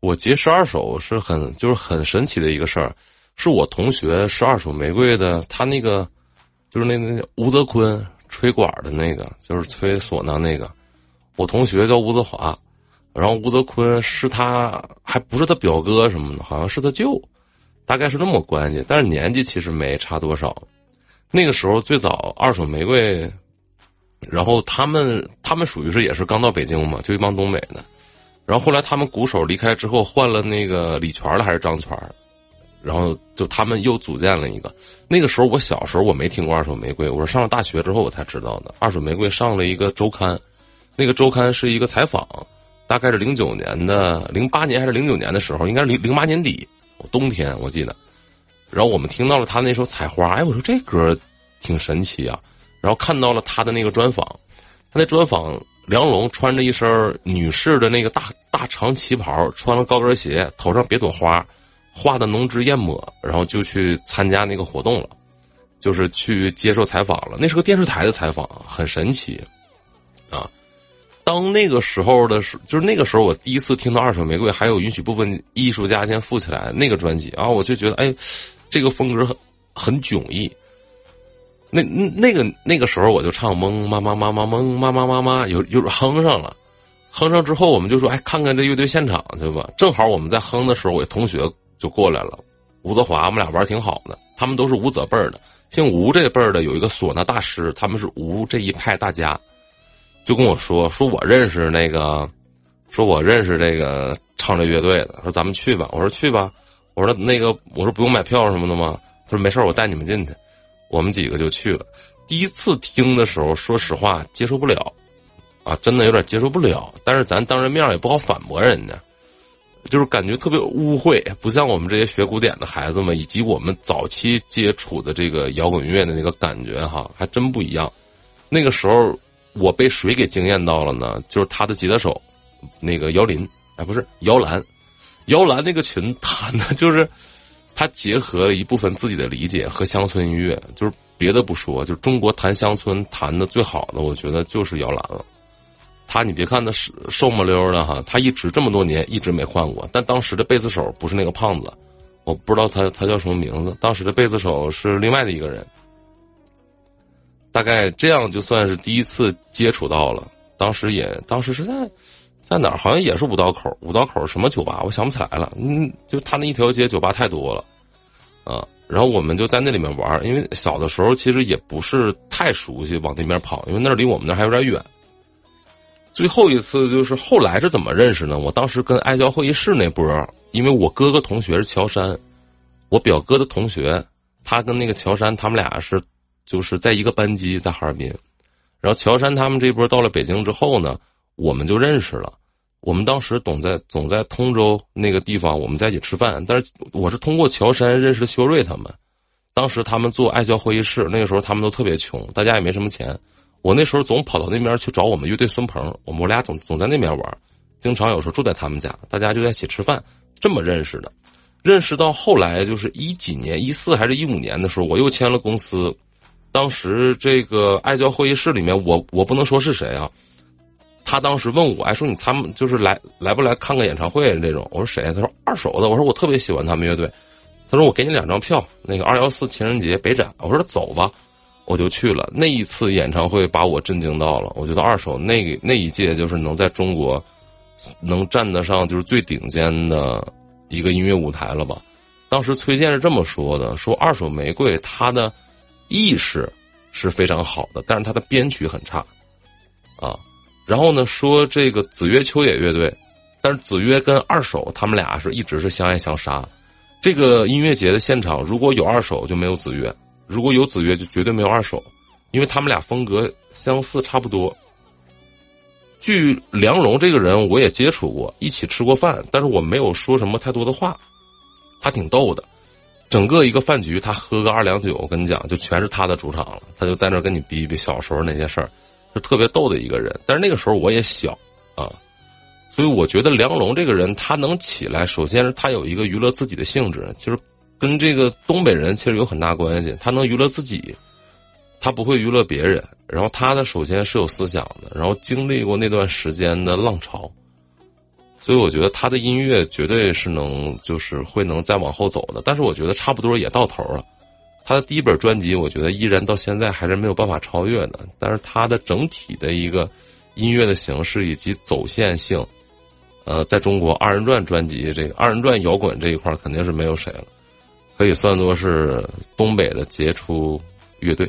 我接十二手是很就是很神奇的一个事儿，是我同学是二手玫瑰的，他那个就是那那吴泽坤吹管的那个，就是吹唢呐那个，我同学叫吴泽华，然后吴泽坤是他还不是他表哥什么的，好像是他舅，大概是那么关系，但是年纪其实没差多少。那个时候最早二手玫瑰，然后他们他们属于是也是刚到北京嘛，就一帮东北的。然后后来他们鼓手离开之后，换了那个李全了还是张全然后就他们又组建了一个。那个时候我小时候我没听过二手玫瑰，我是上了大学之后我才知道的。二手玫瑰上了一个周刊，那个周刊是一个采访，大概是零九年的零八年还是零九年的时候，应该是零零八年底冬天我记得。然后我们听到了他那首《采花》，哎，我说这歌挺神奇啊。然后看到了他的那个专访，他那专访。梁龙穿着一身女士的那个大大长旗袍，穿了高跟鞋，头上别朵花，画的浓脂艳抹，然后就去参加那个活动了，就是去接受采访了。那是个电视台的采访，很神奇，啊！当那个时候的时，就是那个时候，我第一次听到《二手玫瑰》，还有允许部分艺术家先富起来那个专辑啊，我就觉得，哎，这个风格很很迥异。那那那个那个时候我就唱蒙妈妈妈妈蒙妈妈妈妈有有哼上了，哼上之后我们就说哎看看这乐队现场对吧？正好我们在哼的时候，我同学就过来了，吴泽华，我们俩玩挺好的。他们都是吴泽辈儿的，姓吴这辈儿的有一个唢呐大师，他们是吴这一派大家，就跟我说说我认识那个，说我认识这个唱这乐队的，说咱们去吧。我说去吧。我说那个我说不用买票什么的吗？他说没事我带你们进去。我们几个就去了。第一次听的时候，说实话接受不了，啊，真的有点接受不了。但是咱当着面也不好反驳人家，就是感觉特别污秽，不像我们这些学古典的孩子们，以及我们早期接触的这个摇滚乐的那个感觉哈，还真不一样。那个时候我被谁给惊艳到了呢？就是他的吉他手，那个姚林，哎，不是姚兰，姚兰那个群弹的就是。他结合了一部分自己的理解和乡村音乐，就是别的不说，就中国弹乡村弹的最好的，我觉得就是姚兰了。他你别看他是瘦么溜的哈，他一直这么多年一直没换过。但当时的贝斯手不是那个胖子，我不知道他他叫什么名字。当时的贝斯手是另外的一个人。大概这样就算是第一次接触到了。当时也当时是在。在哪儿？好像也是五道口。五道口什么酒吧？我想不起来了。嗯，就他那一条街酒吧太多了，啊。然后我们就在那里面玩因为小的时候其实也不是太熟悉往那边跑，因为那离我们那还有点远。最后一次就是后来是怎么认识呢？我当时跟爱交会议室那波，因为我哥哥同学是乔山，我表哥的同学，他跟那个乔山他们俩是就是在一个班级在哈尔滨，然后乔山他们这波到了北京之后呢。我们就认识了，我们当时总在总在通州那个地方，我们在一起吃饭。但是我是通过乔山认识修睿他们，当时他们做爱交会议室，那个时候他们都特别穷，大家也没什么钱。我那时候总跑到那边去找我们乐队孙鹏，我们俩总总在那边玩，经常有时候住在他们家，大家就在一起吃饭，这么认识的。认识到后来就是一几年，一四还是一五年的时候，我又签了公司。当时这个爱教会议室里面，我我不能说是谁啊。他当时问我，哎，说你参就是来来不来看个演唱会这种？我说谁？他说二手的。我说我特别喜欢他们乐队。他说我给你两张票，那个二幺四情人节北展。我说走吧，我就去了。那一次演唱会把我震惊到了。我觉得二手那那一届就是能在中国能站得上就是最顶尖的一个音乐舞台了吧？当时崔健是这么说的：说二手玫瑰他的意识是非常好的，但是他的编曲很差啊。然后呢，说这个子曰秋野乐队，但是子曰跟二手他们俩是一直是相爱相杀。这个音乐节的现场，如果有二手就没有子曰，如果有子曰就绝对没有二手，因为他们俩风格相似差不多。据梁荣这个人，我也接触过，一起吃过饭，但是我没有说什么太多的话。他挺逗的，整个一个饭局，他喝个二两酒，我跟你讲，就全是他的主场了，他就在那跟你逼逼小时候那些事儿。特别逗的一个人，但是那个时候我也小啊，所以我觉得梁龙这个人他能起来，首先是他有一个娱乐自己的性质，就是跟这个东北人其实有很大关系。他能娱乐自己，他不会娱乐别人。然后他的首先是有思想的，然后经历过那段时间的浪潮，所以我觉得他的音乐绝对是能，就是会能再往后走的。但是我觉得差不多也到头了。他的第一本专辑，我觉得依然到现在还是没有办法超越的。但是他的整体的一个音乐的形式以及走线性，呃，在中国二人转专辑这个二人转摇滚这一块肯定是没有谁了，可以算作是东北的杰出乐队。